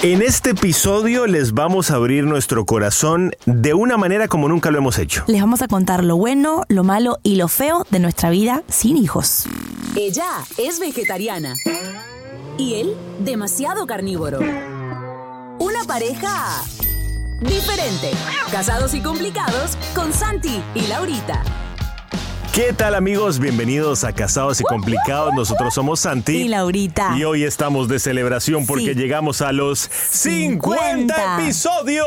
En este episodio les vamos a abrir nuestro corazón de una manera como nunca lo hemos hecho. Les vamos a contar lo bueno, lo malo y lo feo de nuestra vida sin hijos. Ella es vegetariana. Y él, demasiado carnívoro. Una pareja diferente. Casados y complicados con Santi y Laurita. ¿Qué tal amigos? Bienvenidos a Casados y Complicados. Nosotros somos Santi. Y Laurita. Y hoy estamos de celebración porque Sí. llegamos a los 50, 50. episodios.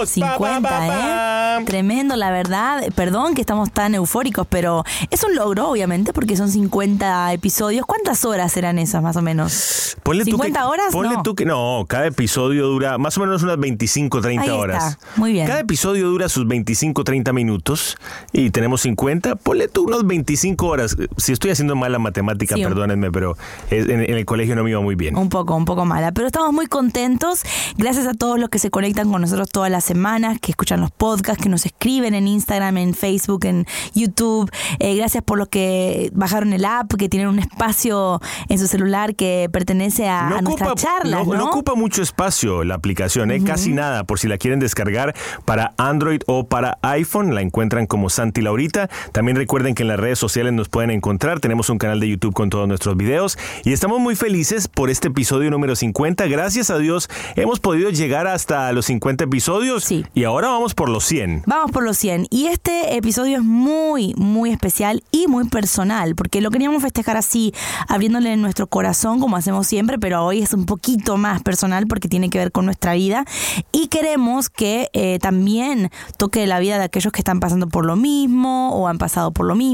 Pa, 50, pa, pa, pa. ¿eh? Tremendo, la verdad. Perdón que estamos tan eufóricos, pero es un logro, obviamente, porque son 50 episodios. ¿Cuántas horas serán esas, más o menos? Ponle tú que- ¿50 horas? Ponle No. tú que no, cada episodio dura más o menos unas 25, 30 Ahí horas. está, muy bien. Cada episodio dura sus 25, 30 minutos y tenemos 50. Ponle tú unos 25 horas. Si estoy haciendo mala matemática, Sí. perdónenme, pero en, en el colegio no me iba muy bien. Un poco, un poco mala. Pero estamos muy contentos. Gracias a todos los que se conectan con nosotros todas las semanas, que escuchan los podcasts, que nos escriben en Instagram, en Facebook, en YouTube. Eh, gracias por los que bajaron el app, que tienen un espacio en su celular que pertenece a, no- ¿no? no ocupa mucho espacio la aplicación, ¿eh? casi nada. Por si la quieren descargar para Android o para iPhone, la encuentran como Santi Laurita. También recuerden que en las redes sociales nos pueden encontrar. Tenemos un canal de YouTube con todos nuestros videos y estamos muy felices por este episodio número 50. Gracias a Dios hemos podido llegar hasta los 50 episodios Sí. y ahora vamos por los 100. Vamos por los 100. Y este episodio es muy, muy especial y muy personal, porque lo queríamos festejar así, abriéndole nuestro corazón, como hacemos siempre, pero hoy es un poquito más personal porque tiene que ver con nuestra vida. Y queremos que eh, también toque la vida de aquellos que están pasando por lo mismo o han pasado por lo mismo.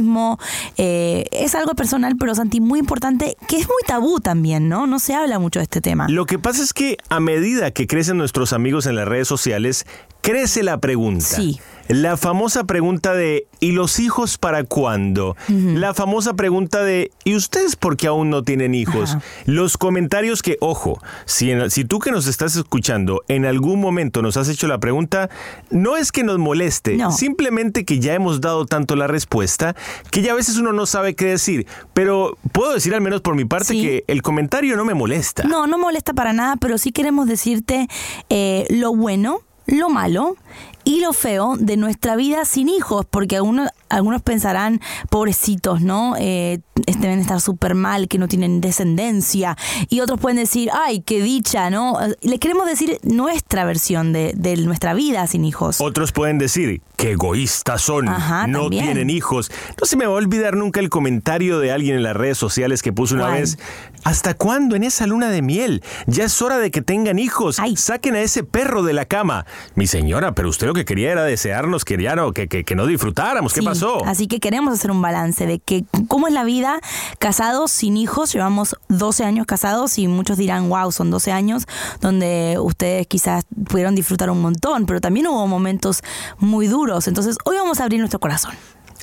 Eh, es algo personal, pero Santi, muy importante, que es muy tabú también, ¿no? No se habla mucho de este tema. Lo que pasa es que a medida que crecen nuestros amigos en las redes sociales, crece la pregunta. Sí. La famosa pregunta de ¿y los hijos para cuándo? La famosa pregunta de ¿y ustedes por qué aún no tienen hijos? Los comentarios que, ojo, si, en- si tú que nos estás escuchando en algún momento nos has hecho la pregunta, no es que nos moleste, No. simplemente que ya hemos dado tanto la respuesta que ya a veces uno no sabe qué decir. Pero puedo decir al menos por mi parte Sí. que el comentario no me molesta. No, no molesta para nada, pero sí queremos decirte eh, lo bueno, lo malo y lo feo de nuestra vida sin hijos, porque algunos, algunos pensarán, pobrecitos, ¿no? Eh, deben estar súper mal, que no tienen descendencia, y otros pueden decir, ay, qué dicha, ¿no? Eh, Les queremos decir nuestra versión de, de nuestra vida sin hijos. Otros pueden decir, qué egoístas son, Ajá, no también. tienen hijos. No se me va a olvidar nunca el comentario de alguien en las redes sociales que puso una vez, ¿hasta cuándo en esa luna de miel? Ya es hora de que tengan hijos. Ay. Saquen a ese perro de la cama. Mi señora, pero usted lo que quería era desearnos que ya no, que, que, que no disfrutáramos. ¿Qué Sí, pasó? Así que queremos hacer un balance de que cómo es la vida casados sin hijos. Llevamos 12 años casados y muchos dirán, wow, son 12 años donde ustedes quizás pudieron disfrutar un montón, pero también hubo momentos muy duros. Entonces hoy vamos a abrir nuestro corazón.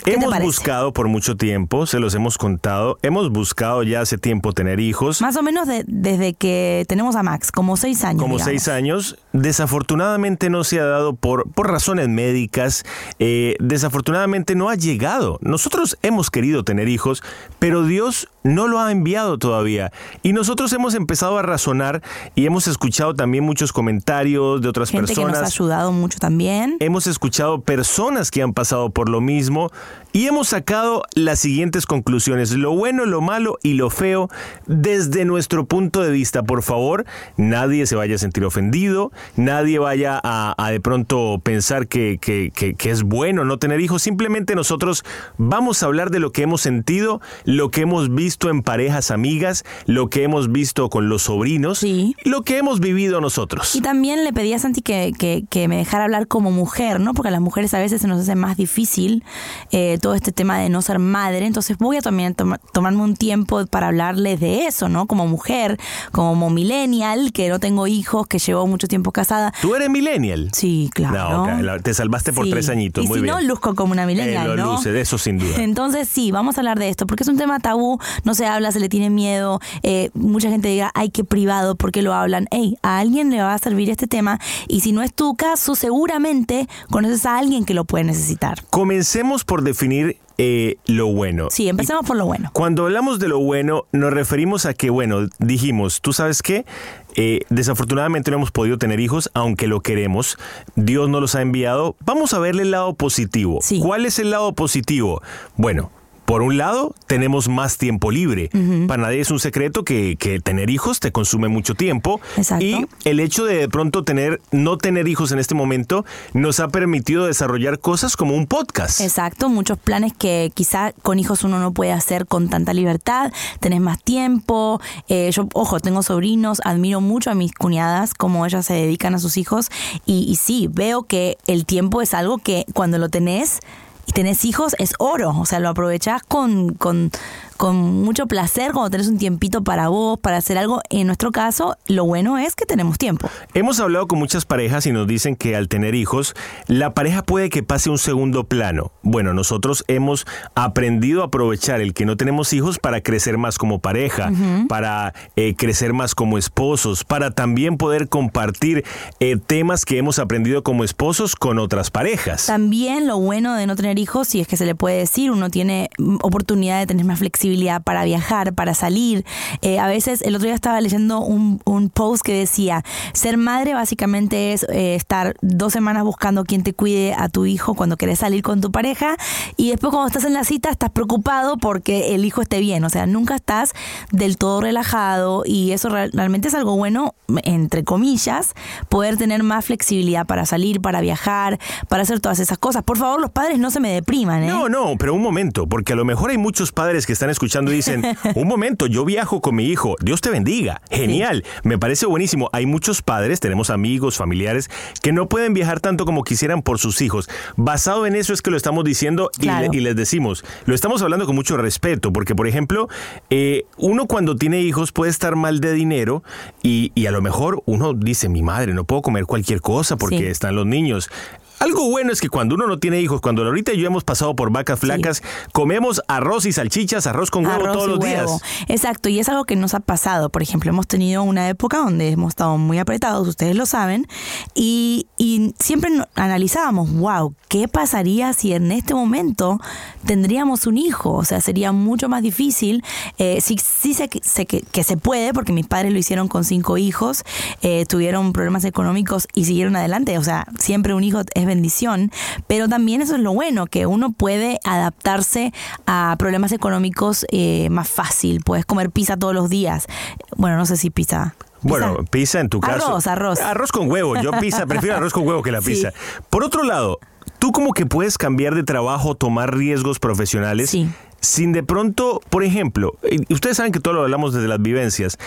¿Qué te Hemos buscado por mucho tiempo, se los hemos contado, hemos buscado ya hace tiempo tener hijos. Más o menos de- desde que tenemos a Max, como seis años. Como digamos. seis años, desafortunadamente no se ha dado por, por razones médicas, eh, desafortunadamente no ha llegado. Nosotros hemos querido tener hijos, pero Dios no lo ha enviado todavía. Y nosotros hemos empezado a razonar y hemos escuchado también muchos comentarios de otras Gente que nos ha personas. ayudado mucho también. Hemos escuchado personas que han pasado por lo mismo y hemos sacado las siguientes conclusiones, lo bueno, lo malo y lo feo desde nuestro punto de vista. Por favor, nadie se vaya a sentir ofendido, nadie vaya a, a de pronto pensar que, que- que- que es bueno no tener hijos, simplemente nosotros vamos a hablar de lo que hemos sentido, lo que hemos visto en parejas amigas, lo que hemos visto con los sobrinos, lo que hemos vivido nosotros. Y también le pedí a Santi que, que- que me dejara hablar como mujer, ¿no? Porque a las mujeres a veces se nos hace más difícil eh, todo este tema de no ser madre. Entonces voy a también toma- tomarme un tiempo para hablarles de eso, ¿no? Como mujer, como millennial, que no tengo hijos, que llevo mucho tiempo casada. ¿Tú eres millennial? Sí, claro. No, te salvaste por Sí. tres añitos, Y muy si bien. no, luzco como una millennial, Eh, lo ¿no? luce, de eso sin duda. Entonces sí, vamos a hablar de esto, porque es un tema tabú, no se habla, se le tiene miedo, eh, mucha gente diga, ay, qué privado, ¿por qué lo hablan? Ey, a alguien le va a servir este tema y si no es tu caso, seguramente conoces a alguien que lo puede necesitar. Comencemos por definir eh, lo bueno. Sí, empecemos por lo bueno. Cuando hablamos de lo bueno, nos referimos a que, bueno, dijimos, tú sabes qué, Eh, desafortunadamente no hemos podido tener hijos, aunque lo queremos. Dios no los ha enviado. Vamos a verle el lado positivo. ¿Cuál es el lado positivo? Bueno. Por un lado, tenemos más tiempo libre. Para nadie es un secreto que, que tener hijos te consume mucho tiempo. Y el hecho de de pronto tener, no tener hijos en este momento nos ha permitido desarrollar cosas como un podcast. Exacto, muchos planes que quizá con hijos uno no puede hacer con tanta libertad, tenés más tiempo. eh, yo, ojo, tengo sobrinos, admiro mucho a mis cuñadas, cómo ellas se dedican a sus hijos. Y, y sí, veo que el tiempo es algo que cuando lo tenés tenés hijos es oro. O sea, lo aprovechás con, con, con mucho placer cuando tenés un tiempito para vos, para hacer algo. En nuestro caso, lo bueno es que tenemos tiempo. Hemos hablado con muchas parejas y nos dicen que al tener hijos, la pareja puede que pase un segundo plano. Bueno, nosotros hemos aprendido a aprovechar el que no tenemos hijos para crecer más como pareja, para eh, crecer más como esposos, para también poder compartir eh, temas que hemos aprendido como esposos con otras parejas. También lo bueno de no tener hijos, si es que se le puede decir, uno tiene mm, oportunidad de tener más flexibilidad para viajar, para salir. Eh, a veces, el otro día estaba leyendo un, post que decía, ser madre básicamente es eh, estar dos semanas buscando quien te cuide a tu hijo cuando querés salir con tu pareja y después cuando estás en la cita estás preocupado porque el hijo esté bien. O sea, nunca estás del todo relajado y eso real- realmente es algo bueno, entre comillas, poder tener más flexibilidad para salir, para viajar, para hacer todas esas cosas. Por favor, los padres no se me depriman, ¿eh? No, no, pero un momento, porque a lo mejor hay muchos padres que están escuchando y dicen, un momento, yo viajo con mi hijo, Dios te bendiga, genial, me parece buenísimo. Hay muchos padres, tenemos amigos, familiares, que no pueden viajar tanto como quisieran por sus hijos. Basado en eso es que lo estamos diciendo y, Claro. le- y les decimos, lo estamos hablando con mucho respeto, porque por ejemplo, eh, uno cuando tiene hijos puede estar mal de dinero y, y a lo mejor uno dice, mi madre, no puedo comer cualquier cosa porque Sí. están los niños. Algo bueno es que cuando uno no tiene hijos, cuando ahorita y yo hemos pasado por vacas flacas, comemos arroz y salchichas, arroz con huevo Arroz todos y los huevo. días. Exacto, y es algo que nos ha pasado. Por ejemplo, hemos tenido una época donde hemos estado muy apretados, ustedes lo saben, y, y siempre analizábamos, wow, ¿qué pasaría si en este momento tendríamos un hijo? O sea, sería mucho más difícil. Eh, sí, sí sé, que, sé que, que se puede, porque mis padres lo hicieron con cinco hijos, eh, tuvieron problemas económicos y siguieron adelante. O sea, siempre un hijo es bendición, pero también eso es lo bueno, que uno puede adaptarse a problemas económicos eh, más fácil. Puedes comer pizza todos los días. Bueno, no sé si pizza. Bueno, pizza en tu caso. Arroz, arroz. Arroz con huevo. Yo pizza, prefiero arroz con huevo que la Sí. pizza. Por otro lado, tú como que puedes cambiar de trabajo, tomar riesgos profesionales. Sin de pronto, por ejemplo, ustedes saben que todo lo hablamos desde las vivencias.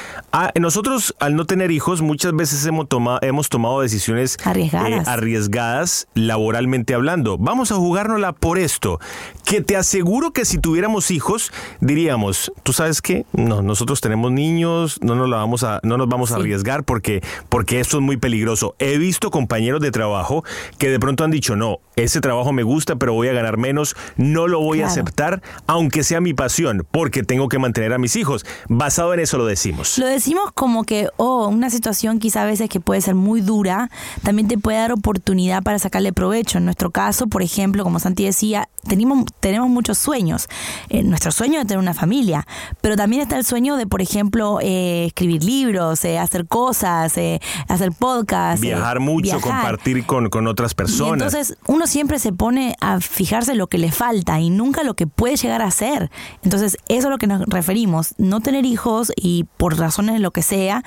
Nosotros, al no tener hijos, muchas veces hemos, tomado hemos tomado decisiones Arriesgadas. eh, arriesgadas laboralmente hablando. Vamos a jugárnosla por esto. Que te aseguro que si tuviéramos hijos, diríamos, ¿tú sabes qué? No, nosotros tenemos niños, no nos, la vamos a, no nos vamos a arriesgar porque, porque esto es muy peligroso. He visto compañeros de trabajo que de pronto han dicho, no, ese trabajo me gusta, pero voy a ganar menos, no lo voy a aceptar, aunque sea mi pasión, porque tengo que mantener a mis hijos. Basado en eso lo decimos. Lo decimos como que, oh, una situación quizá a veces que puede ser muy dura, también te puede dar oportunidad para sacarle provecho. En nuestro caso, por ejemplo, como Santi decía, tenemos, tenemos muchos sueños. Eh, nuestro sueño es tener una familia, pero también está el sueño de, por ejemplo, eh, escribir libros, eh, hacer cosas, eh, hacer podcasts. eh, Viajar mucho, viajar. compartir con, con otras Y personas. entonces uno siempre se pone a fijarse lo que le falta y nunca lo que puede llegar a ser. Entonces eso es a lo que nos referimos. No tener hijos y por razones de lo que sea,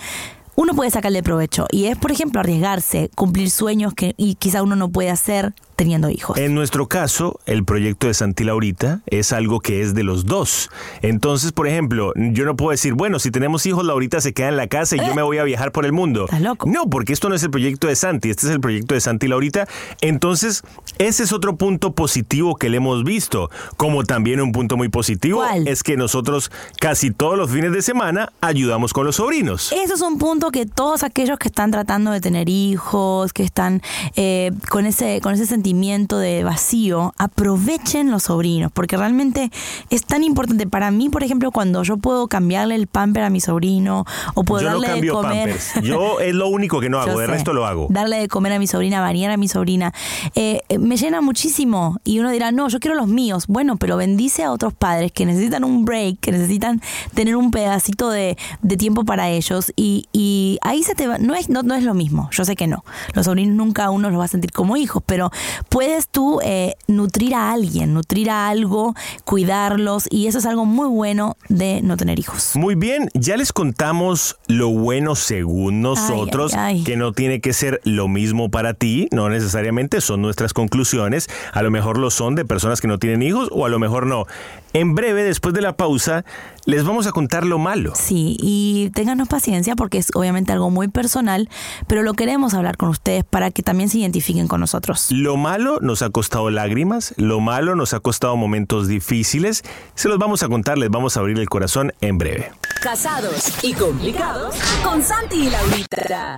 uno puede sacarle provecho. Y es, por ejemplo, arriesgarse, cumplir sueños que y quizá uno no puede hacer teniendo hijos. En nuestro caso, el proyecto de Santi Laurita es algo que es de los dos. Entonces, por ejemplo, yo no puedo decir, bueno, si tenemos hijos, Laurita se queda en la casa y yo me voy a viajar por el mundo. No, porque esto no es el proyecto de Santi, este es el proyecto de Santi Laurita. Entonces, ese es otro punto positivo que le hemos visto. Como también un punto muy positivo es que nosotros casi todos los fines de semana ayudamos con los sobrinos. Eso es un punto que todos aquellos que están tratando de tener hijos, que están eh, con, ese, con ese sentimiento de vacío, aprovechen los sobrinos, porque realmente es tan importante. Para mí, por ejemplo, cuando yo puedo cambiarle el pamper a mi sobrino o puedo yo no darle de comer. pampers. Yo es lo único que no hago, de resto lo hago. Darle de comer a mi sobrina, bañar a mi sobrina, eh, eh, me llena muchísimo. Y uno dirá, no, yo quiero los míos. Bueno, pero bendice a otros padres que necesitan un break, que necesitan tener un pedacito de, de tiempo para ellos. Y, y ahí se te va, no es, no, no es lo mismo, yo sé que no. Los sobrinos nunca uno los va a sentir como hijos, pero puedes tú eh, nutrir a alguien, nutrir a algo, cuidarlos. Y eso es algo muy bueno de no tener hijos. Muy bien, ya les contamos lo bueno según nosotros, ay, ay. que no tiene que ser lo mismo para ti, no necesariamente son nuestras conclusiones, a lo mejor lo son de personas que no tienen hijos o a lo mejor no. En breve, después de la pausa, les vamos a contar lo malo. Sí, y ténganos paciencia porque es obviamente algo muy personal, pero lo queremos hablar con ustedes para que también se identifiquen con nosotros. Lo malo nos ha costado lágrimas, lo malo nos ha costado momentos difíciles, se los vamos a contar, les vamos a abrir el corazón en breve. Casados y complicados con Santi y Laurita.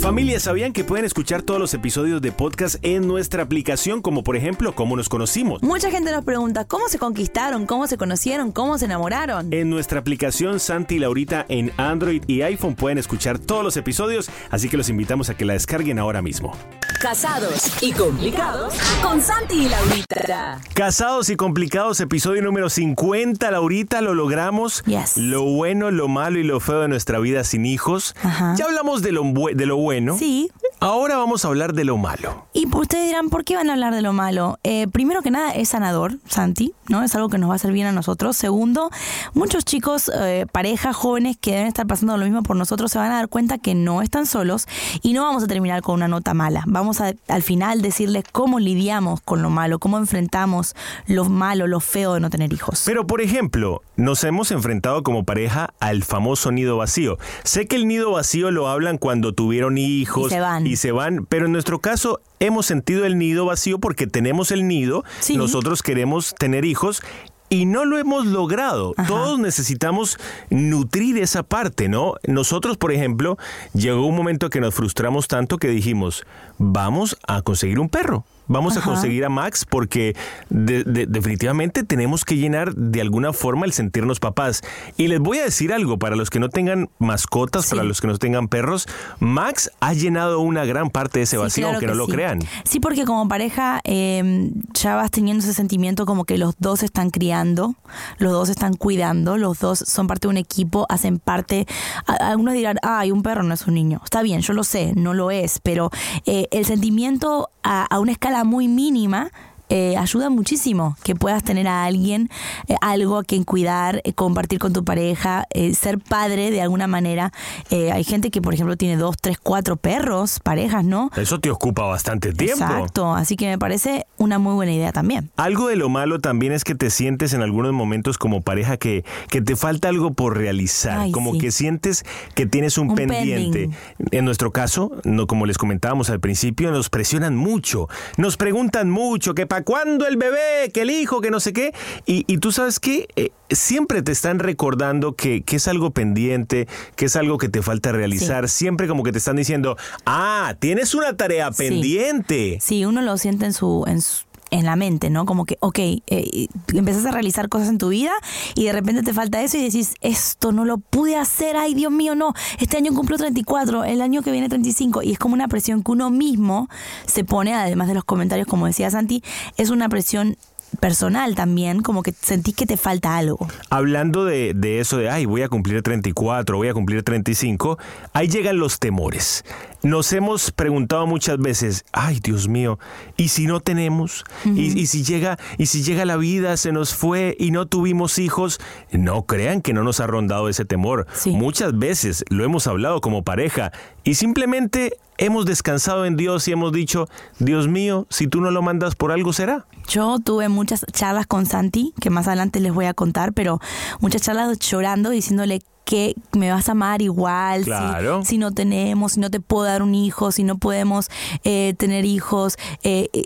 Familia, ¿sabían que pueden escuchar todos los episodios de podcast en nuestra aplicación, como por ejemplo, cómo nos conocimos? Mucha gente nos pregunta cómo se conquistaron, cómo se conocieron, cómo se enamoraron. En nuestra aplicación Santi y Laurita en Android y iPhone pueden escuchar todos los episodios, así que los invitamos a que la descarguen ahora mismo. Casados y complicados con Santi y Laurita. Casados y complicados, episodio número 50, Laurita, lo logramos. Lo bueno, lo malo y lo feo de nuestra vida sin hijos. Ya hablamos de lo, de lo bueno. Sí. Ahora vamos a hablar de lo malo. Y ustedes dirán, ¿por qué van a hablar de lo malo? Eh, primero que nada, es sanador, Santi, ¿no? Es algo que nos va a hacer bien a nosotros. Segundo, muchos chicos, eh, parejas jóvenes que deben estar pasando lo mismo por nosotros se van a dar cuenta que no están solos y no vamos a terminar con una nota mala. Vamos a al final decirles cómo lidiamos con lo malo, cómo enfrentamos lo malo, lo feo de no tener hijos. Pero, por ejemplo, nos hemos enfrentado como pareja al famoso nido vacío. Sé que el nido vacío lo hablan cuando tuvieron hijos Y se van. y se van, pero en nuestro caso hemos sentido el nido vacío porque tenemos el nido, nosotros queremos tener hijos. Y no lo hemos logrado. Todos necesitamos nutrir esa parte, ¿no? Nosotros, por ejemplo, llegó un momento que nos frustramos tanto que dijimos, vamos a conseguir un perro. Vamos a conseguir a Max porque de- de- definitivamente tenemos que llenar de alguna forma el sentirnos papás. Y les voy a decir algo, para los que no tengan mascotas, para los que no tengan perros, Max ha llenado una gran parte de ese Sí, vacío, claro aunque que no lo sí. crean. Sí, porque como pareja eh, ya vas teniendo ese sentimiento como que los dos están criando, los dos están cuidando, los dos son parte de un equipo, hacen parte. Algunos dirán, ay, un perro no es un niño. Está bien, yo lo sé, no lo es, pero eh, el sentimiento a, a una escala muy mínima eh, ayuda muchísimo que puedas tener a alguien, eh, algo a quien cuidar, eh, compartir con tu pareja, eh, ser padre de alguna manera. Hay gente que, por ejemplo, tiene dos, tres, cuatro perros, parejas, ¿no? Eso te ocupa bastante tiempo. Exacto, así que me parece una muy buena idea también. Algo de lo malo también es que te sientes en algunos momentos como pareja que, que te falta algo por realizar, Ay, como sí. que sientes que tienes un, Un pendiente. pending. En nuestro caso, no como les comentábamos al principio, nos presionan mucho, nos preguntan mucho que para cuándo el bebé, que el hijo, que no sé qué, y, y tú sabes que siempre te están recordando que, que es algo pendiente, que es algo que te falta realizar, siempre como que te están diciendo, ah, tienes una tarea Sí. pendiente. Sí, uno lo siente en su, en su- en la mente, ¿no? Como que, ok, eh, empezás a realizar cosas en tu vida y de repente te falta eso y decís, esto no lo pude hacer, ay Dios mío, no, este año cumplo 34, el año que viene 35 y es como una presión que uno mismo se pone, además de los comentarios, como decía Santi, es una presión personal también, como que sentís que te falta algo. Hablando de, de eso de, ay, voy a cumplir 34, voy a cumplir 35, ahí llegan los temores. Nos hemos preguntado muchas veces, ay, Dios mío, ¿y si no tenemos? ¿Y, y si llega, y si llega la vida, se nos fue y no tuvimos hijos? No crean que no nos ha rondado ese temor. Muchas veces lo hemos hablado como pareja y simplemente hemos descansado en Dios y hemos dicho, Dios mío, si tú no lo mandas por algo será. Yo tuve muchas charlas con Santi, que más adelante les voy a contar, pero muchas charlas llorando, diciéndole que me vas a amar igual, si- Claro. si, no tenemos, si no te puedo dar un hijo, si no podemos eh, tener hijos. eh, eh,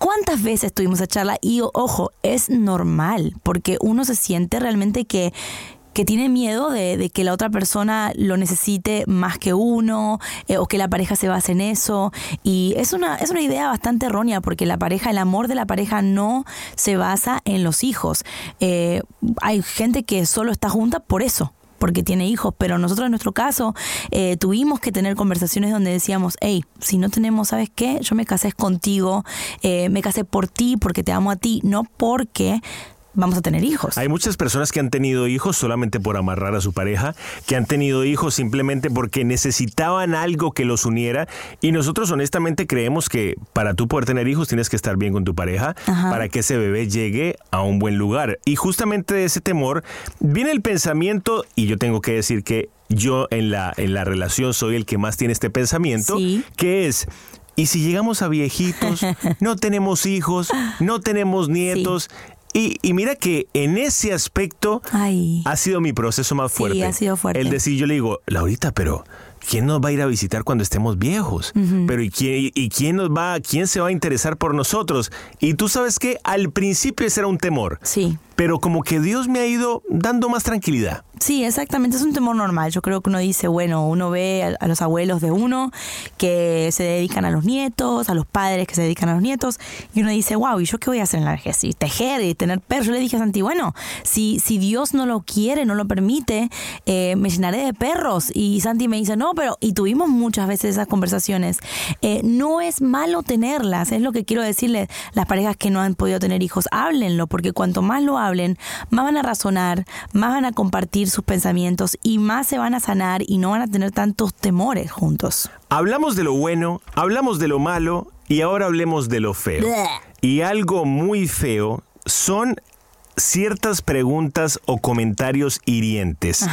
¿Cuántas veces tuvimos esa charla? Y ojo, es normal, porque uno se siente realmente que que tiene miedo de, que la otra persona lo necesite más que uno eh, o que la pareja se base en eso y es una es una idea bastante errónea porque la pareja el amor de la pareja no se basa en los hijos Eh, hay gente que solo está junta por eso porque tiene hijos, pero nosotros en nuestro caso eh, tuvimos que tener conversaciones donde decíamos, hey, si no tenemos, ¿sabes qué? Yo me casé contigo, eh, me casé por ti, porque te amo a ti, no porque vamos a tener hijos. Hay muchas personas que han tenido hijos solamente por amarrar a su pareja, que han tenido hijos simplemente porque necesitaban algo que los uniera y nosotros honestamente creemos que para tú poder tener hijos tienes que estar bien con tu pareja Ajá. para que ese bebé llegue a un buen lugar. Y justamente de ese temor viene el pensamiento y yo tengo que decir que yo en la, en la relación soy el que más tiene este pensamiento, que es... Y si llegamos a viejitos, no tenemos hijos, no tenemos nietos, y, y mira que en ese aspecto ha sido mi proceso más Sí, fuerte. ha sido fuerte. El decir, yo le digo, Laurita, pero ¿quién nos va a ir a visitar cuando estemos viejos? Pero ¿y quién, y quién nos va, quién se va a interesar por nosotros? Y tú sabes que al principio ese era un temor. Sí. Pero como que Dios me ha ido dando más tranquilidad. Sí, exactamente, es un temor normal. Yo creo que uno dice, bueno, uno ve a, los abuelos de uno que se dedican a los nietos, a los padres que se dedican a los nietos, y uno dice, wow, ¿y yo qué voy a hacer en la vejez? Y tejer y tener perros. Yo le dije a Santi, bueno, si, si Dios no lo quiere, no lo permite, eh, me llenaré de perros. Y Santi me dice, no, pero, y tuvimos muchas veces esas conversaciones. Eh, no es malo tenerlas, es lo que quiero decirle las parejas que no han podido tener hijos, háblenlo, porque cuanto más lo hablen, más van a razonar, más van a compartir sus pensamientos y más se van a sanar y no van a tener tantos temores juntos. Hablamos de lo bueno, hablamos de lo malo y ahora hablemos de lo feo. Bleh. Y algo muy feo son ciertas preguntas o comentarios hirientes.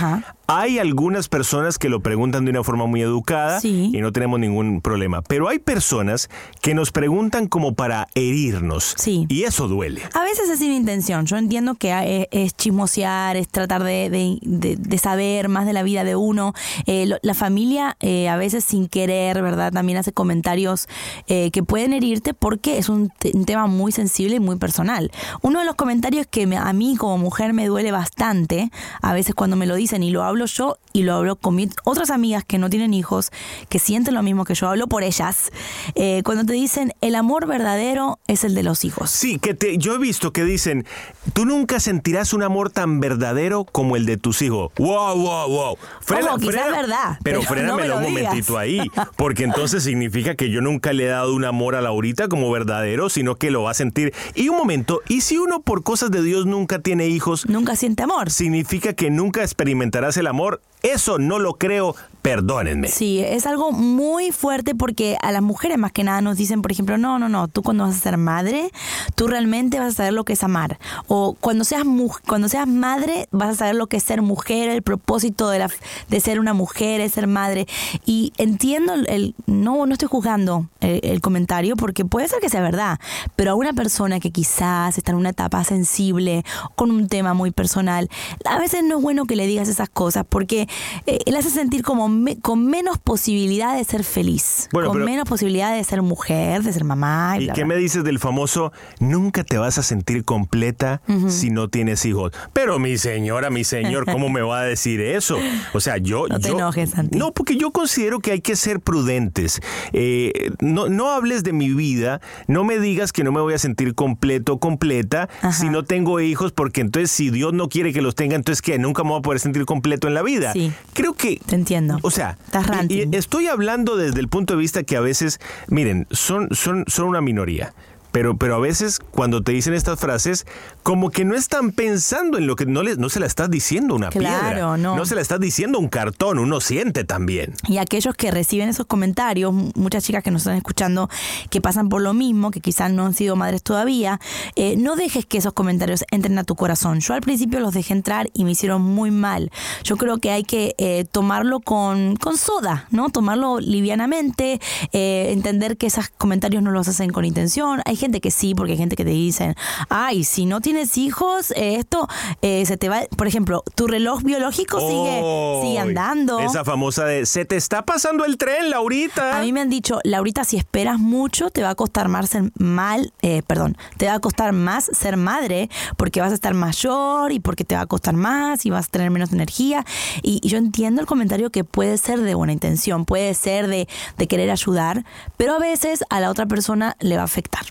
Hay algunas personas que lo preguntan de una forma muy educada y no tenemos ningún problema, pero hay personas que nos preguntan como para herirnos y eso duele. A veces es sin intención. Yo entiendo que es, es chismosear, es tratar de, de- de- de saber más de la vida de uno. Eh, lo- la familia eh, a veces sin querer, ¿verdad? También hace comentarios eh, que pueden herirte porque es un, te- un tema muy sensible y muy personal. Uno de los comentarios que me- a mí como mujer me duele bastante, a veces cuando me lo dicen y lo hablo yo y lo hablo con mis otras amigas que no tienen hijos, que sienten lo mismo que yo, hablo por ellas, eh, cuando te dicen el amor verdadero es el de los hijos. Sí, que te, yo he visto que dicen, tú nunca sentirás un amor tan verdadero como el de tus hijos. Wow, wow, wow. Ojo, quizás es verdad, Pero, pero frénamelo me lo un momentito ahí, porque entonces significa que yo nunca le he dado un amor a Laurita como verdadero, sino que lo va a sentir. Y un momento, ¿y si uno por cosas de Dios nunca tiene hijos? Nunca siente amor. Significa que nunca experimentarás el el amor, eso no lo creo, perdónenme. Sí, es algo muy fuerte porque a las mujeres más que nada nos dicen, por ejemplo, no, no, no, tú cuando vas a ser madre, tú realmente vas a saber lo que es amar. O cuando seas, cuando seas madre, vas a saber lo que es ser mujer, el propósito de, la, de ser una mujer, es ser madre. Y entiendo, el, no, no estoy juzgando el, el comentario porque puede ser que sea verdad, pero a una persona que quizás está en una etapa sensible, con un tema muy personal, a veces no es bueno que le digas esas cosas porque eh, él hace sentir como con menos posibilidad de ser feliz, con menos posibilidad de ser mujer, de ser mamá. ¿Y, qué me dices del famoso nunca te vas a sentir completa si no tienes hijos? Pero mi señora, mi señor, ¿cómo me va a decir eso? O sea, yo... No te enojes, Santi. No, porque yo considero que hay que ser prudentes. Eh, no, no hables de mi vida, no me digas que no me voy a sentir completo, completa, si no tengo hijos, porque entonces si Dios no quiere que los tenga, entonces que nunca me voy a poder sentir completo en la vida. Sí. Creo que... Te entiendo. O sea, y, estoy hablando desde el punto de vista que a veces, miren, son, son, son una minoría. Pero, pero a veces cuando te dicen estas frases, como que no están pensando en lo que no, les, no se la estás diciendo una piedra. No. no se la estás diciendo un cartón, uno siente también. Y aquellos que reciben esos comentarios, muchas chicas que nos están escuchando que pasan por lo mismo, que quizás no han sido madres todavía, eh, no dejes que esos comentarios entren a tu corazón. Yo al principio los dejé entrar y me hicieron muy mal. Yo creo que hay que eh, tomarlo con, con soda, ¿no? Tomarlo livianamente, eh, entender que esos comentarios no los hacen con intención. Hay gente que sí, porque hay gente que te dicen, ay, si no tienes hijos, eh, esto eh, se te va, por ejemplo, tu reloj biológico sigue, sigue andando. Esa famosa de, se te está pasando el tren, Laurita. A mí me han dicho, Laurita, si esperas mucho, te va a costar más ser mal, eh, perdón, te va a costar más ser madre, porque vas a estar mayor y porque te va a costar más y vas a tener menos energía. Y, yo entiendo el comentario que puede ser de buena intención, puede ser de, de querer ayudar, pero a veces a la otra persona le va a afectar.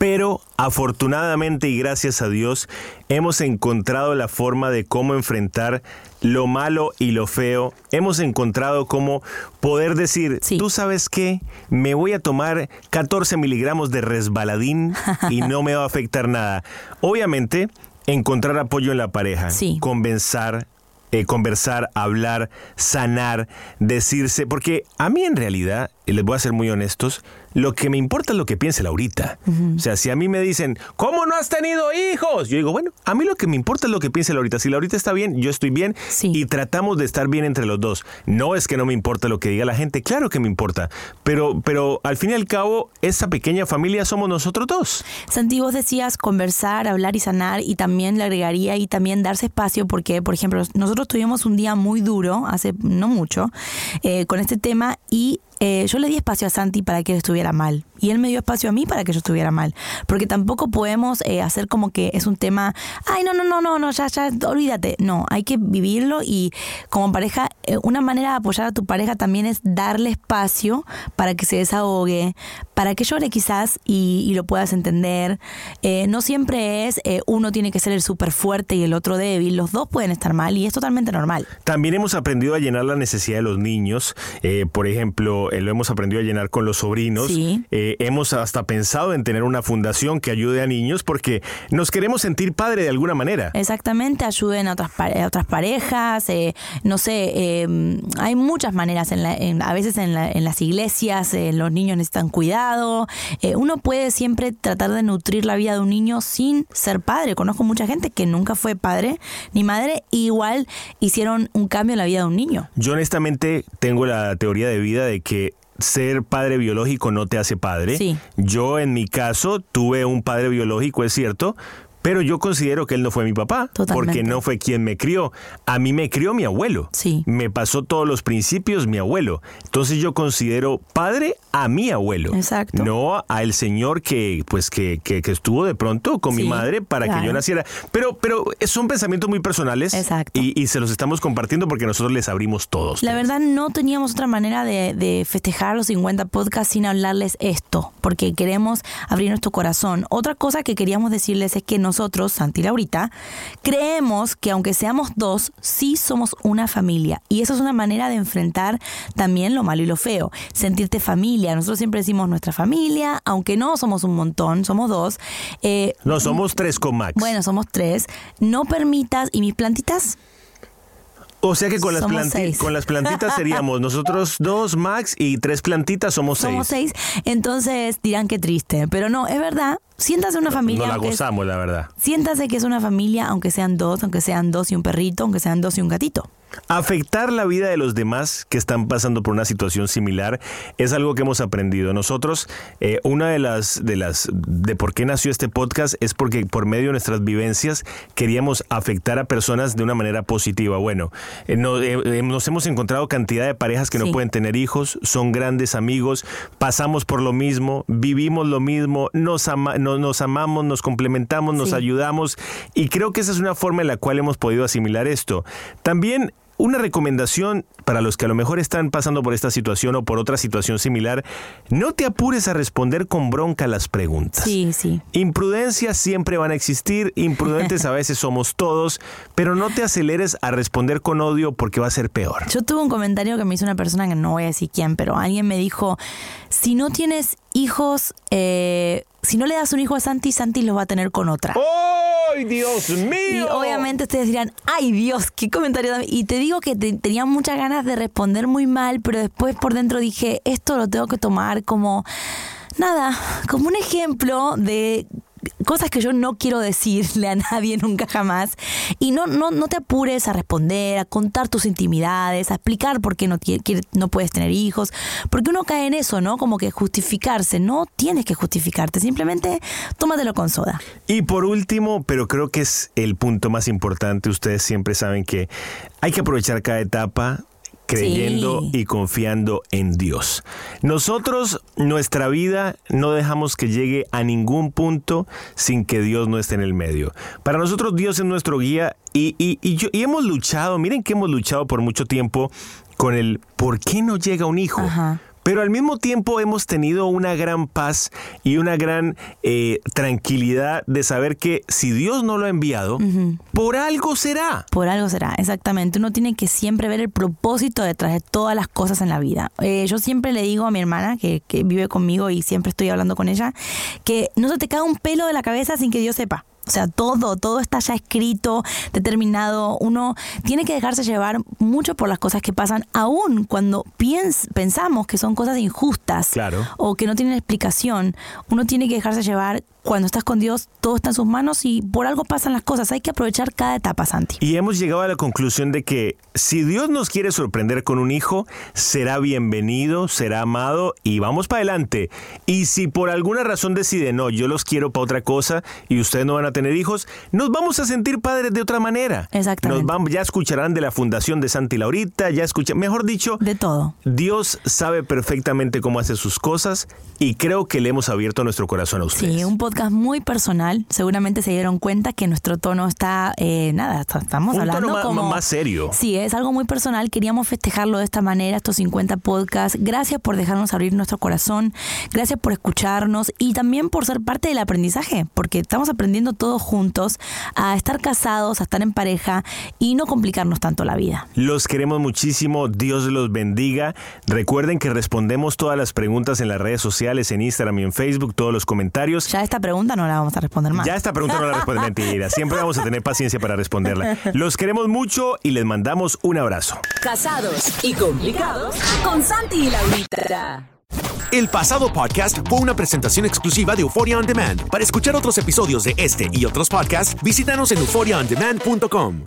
Pero afortunadamente y gracias a Dios hemos encontrado la forma de cómo enfrentar lo malo y lo feo. Hemos encontrado cómo poder decir, tú sabes qué, me voy a tomar 14 miligramos de resbaladín y no me va a afectar nada. Obviamente, encontrar apoyo en la pareja, convencer, eh, conversar, hablar, sanar, decirse, porque a mí en realidad, y les voy a ser muy honestos, lo que me importa es lo que piense Laurita. O sea, si a mí me dicen, ¿cómo no has tenido hijos? Yo digo, bueno, a mí lo que me importa es lo que piense Laurita. Si Laurita está bien, yo estoy bien y tratamos de estar bien entre los dos. No es que no me importa lo que diga la gente, claro que me importa, pero, pero al fin y al cabo, esa pequeña familia somos nosotros dos. Santi, vos decías conversar, hablar y sanar y también le agregaría y también darse espacio porque, por ejemplo, nosotros tuvimos un día muy duro, hace no mucho, eh, con este tema y eh, yo le di espacio a Santi para que él estuviera mal y él me dio espacio a mí para que yo estuviera mal. Porque tampoco podemos eh, hacer como que es un tema, ay, no, no, no, no, no, ya, ya, olvídate. No, hay que vivirlo y como pareja, eh, una manera de apoyar a tu pareja también es darle espacio para que se desahogue, para que llore quizás y, lo puedas entender. no siempre es uno tiene que ser el súper fuerte y el otro débil, los dos pueden estar mal y es totalmente normal. También hemos aprendido a llenar la necesidad de los niños. por ejemplo, eh, lo hemos aprendido a llenar con los sobrinos. Eh, hemos hasta pensado en tener una fundación que ayude a niños porque nos queremos sentir padre de alguna manera. Exactamente, ayuden a otras, otras parejas, eh, no sé, hay muchas maneras, en a veces en, las iglesias los niños necesitan cuidado, uno puede siempre tratar de nutrir la vida de un niño sin ser padre. Conozco mucha gente que nunca fue padre ni madre, igual hicieron un cambio en la vida de un niño. Yo honestamente tengo la teoría de vida de que ser padre biológico no te hace padre. Yo en mi caso tuve un padre biológico, es cierto, pero yo considero que él no fue mi papá, porque no fue quien me crió. A mí me crió mi abuelo. Sí. Me pasó todos los principios mi abuelo. Entonces yo considero padre a mi abuelo. Exacto. No al señor que, pues, que, que, estuvo de pronto con mi madre para que yo naciera. Pero, pero son pensamientos muy personales. Exacto. Y, se los estamos compartiendo porque nosotros les abrimos todos. La verdad, no teníamos otra manera de, de festejar los 50 podcasts sin hablarles esto, porque queremos abrir nuestro corazón. Otra cosa que queríamos decirles es que no nosotros, Santi y Laurita, creemos que aunque seamos dos, sí somos una familia. Y eso es una manera de enfrentar también lo malo y lo feo. Sentirte familia. Nosotros siempre decimos nuestra familia, aunque no somos un montón, somos dos. Eh, no, somos tres con Max. Bueno, somos tres. No permitas, ¿y mis plantitas? O sea que con las, Somos planti- seis. con las plantitas seríamos nosotros dos, Max, y tres plantitas somos seis. Somos seis, entonces dirán que triste, pero no, es verdad. Siéntase una familia. Nos la es- gozamos, la verdad. siéntase que es una familia, aunque sean dos, aunque sean dos y un perrito, aunque sean dos y un gatito. Afectar la vida de los demás que están pasando por una situación similar es algo que hemos aprendido. Nosotros, eh, una de las, de las, de por qué nació este podcast es porque por medio de nuestras vivencias queríamos afectar a personas de una manera positiva. Bueno, eh, no- eh, nos hemos encontrado cantidad de parejas que no pueden tener hijos, son grandes amigos, pasamos por lo mismo, vivimos lo mismo, nos, ama- no- nos amamos, nos complementamos, nos Sí. ayudamos y creo que esa es una forma en la cual hemos podido asimilar esto. También una recomendación para los que a lo mejor están pasando por esta situación o por otra situación similar, no te apures a responder con bronca las preguntas. Sí, sí. Imprudencias siempre van a existir, imprudentes a veces somos todos, pero no te aceleres a responder con odio porque va a ser peor. Yo tuve un comentario que me hizo una persona que no voy a decir quién, pero alguien me dijo, si no tienes hijos, eh, si no le das un hijo a Santi, Santi los va a tener con otra. ¡Ay, Dios mío! Y obviamente ustedes dirán, ay Dios, qué comentario. tan-". Y te digo que te- tenía muchas ganas de responder muy mal, pero después por dentro dije, esto lo tengo que tomar como, nada, como un ejemplo de cosas que yo no quiero decirle a nadie nunca jamás. Y no, no, no te apures a responder, a contar tus intimidades, a explicar por qué no, quiere- no puedes tener hijos. Porque uno cae en eso, ¿no? Como que justificarse. No tienes que justificarte, simplemente tómatelo con soda. Y por último, pero creo que es el punto más importante, ustedes siempre saben que hay que aprovechar cada etapa creyendo Sí. y confiando en Dios. Nosotros, nuestra vida, no dejamos que llegue a ningún punto sin que Dios no esté en el medio. Para nosotros Dios es nuestro guía y, y- y yo- y hemos luchado, miren que hemos luchado por mucho tiempo con el ¿por qué no llega un hijo? Ajá. Pero al mismo tiempo hemos tenido una gran paz y una gran eh, tranquilidad de saber que si Dios no lo ha enviado, por algo será. Por algo será, exactamente. Uno tiene que siempre ver el propósito detrás de todas las cosas en la vida. Eh, yo siempre le digo a mi hermana, que, que vive conmigo y siempre estoy hablando con ella, que no se te cae un pelo de la cabeza sin que Dios sepa. O sea, todo, todo está ya escrito, determinado. Uno tiene que dejarse llevar mucho por las cosas que pasan, aún cuando piens- pensamos que son cosas injustas Claro. o que no tienen explicación. Uno tiene que dejarse llevar. Cuando estás con Dios, todo está en sus manos y por algo pasan las cosas. Hay que aprovechar cada etapa, Santi. Y hemos llegado a la conclusión de que si Dios nos quiere sorprender con un hijo, será bienvenido, será amado y vamos para adelante. Y si por alguna razón decide, no, yo los quiero para otra cosa y ustedes no van a tener hijos, nos vamos a sentir padres de otra manera. Exactamente. Nos vamos, ya escucharán de la Fundación de Santi Laurita, ya escuchan, mejor dicho, De todo. Dios sabe perfectamente cómo hace sus cosas y creo que le hemos abierto nuestro corazón a ustedes. Sí, un podcast muy personal. Seguramente se dieron cuenta que nuestro tono está, eh, nada, est- estamos Un tono hablando ma- como... más serio. Sí, es algo muy personal. Queríamos festejarlo de esta manera, estos 50 podcasts. Gracias por dejarnos abrir nuestro corazón. Gracias por escucharnos y también por ser parte del aprendizaje, porque estamos aprendiendo todos juntos a estar casados, a estar en pareja y no complicarnos tanto la vida. Los queremos muchísimo, Dios los bendiga. Recuerden que respondemos todas las preguntas en las redes sociales, en Instagram y en Facebook, todos los comentarios. Ya esta pregunta no la vamos a responder más. Ya esta pregunta no la responde mentira. Siempre vamos a tener paciencia para responderla. Los queremos mucho y les mandamos un abrazo. Casados y complicados con Santi y Laurita. El pasado podcast fue una presentación exclusiva de Euphoria On Demand. Para escuchar otros episodios de este y otros podcasts, visítanos en euphoriaondemand.com.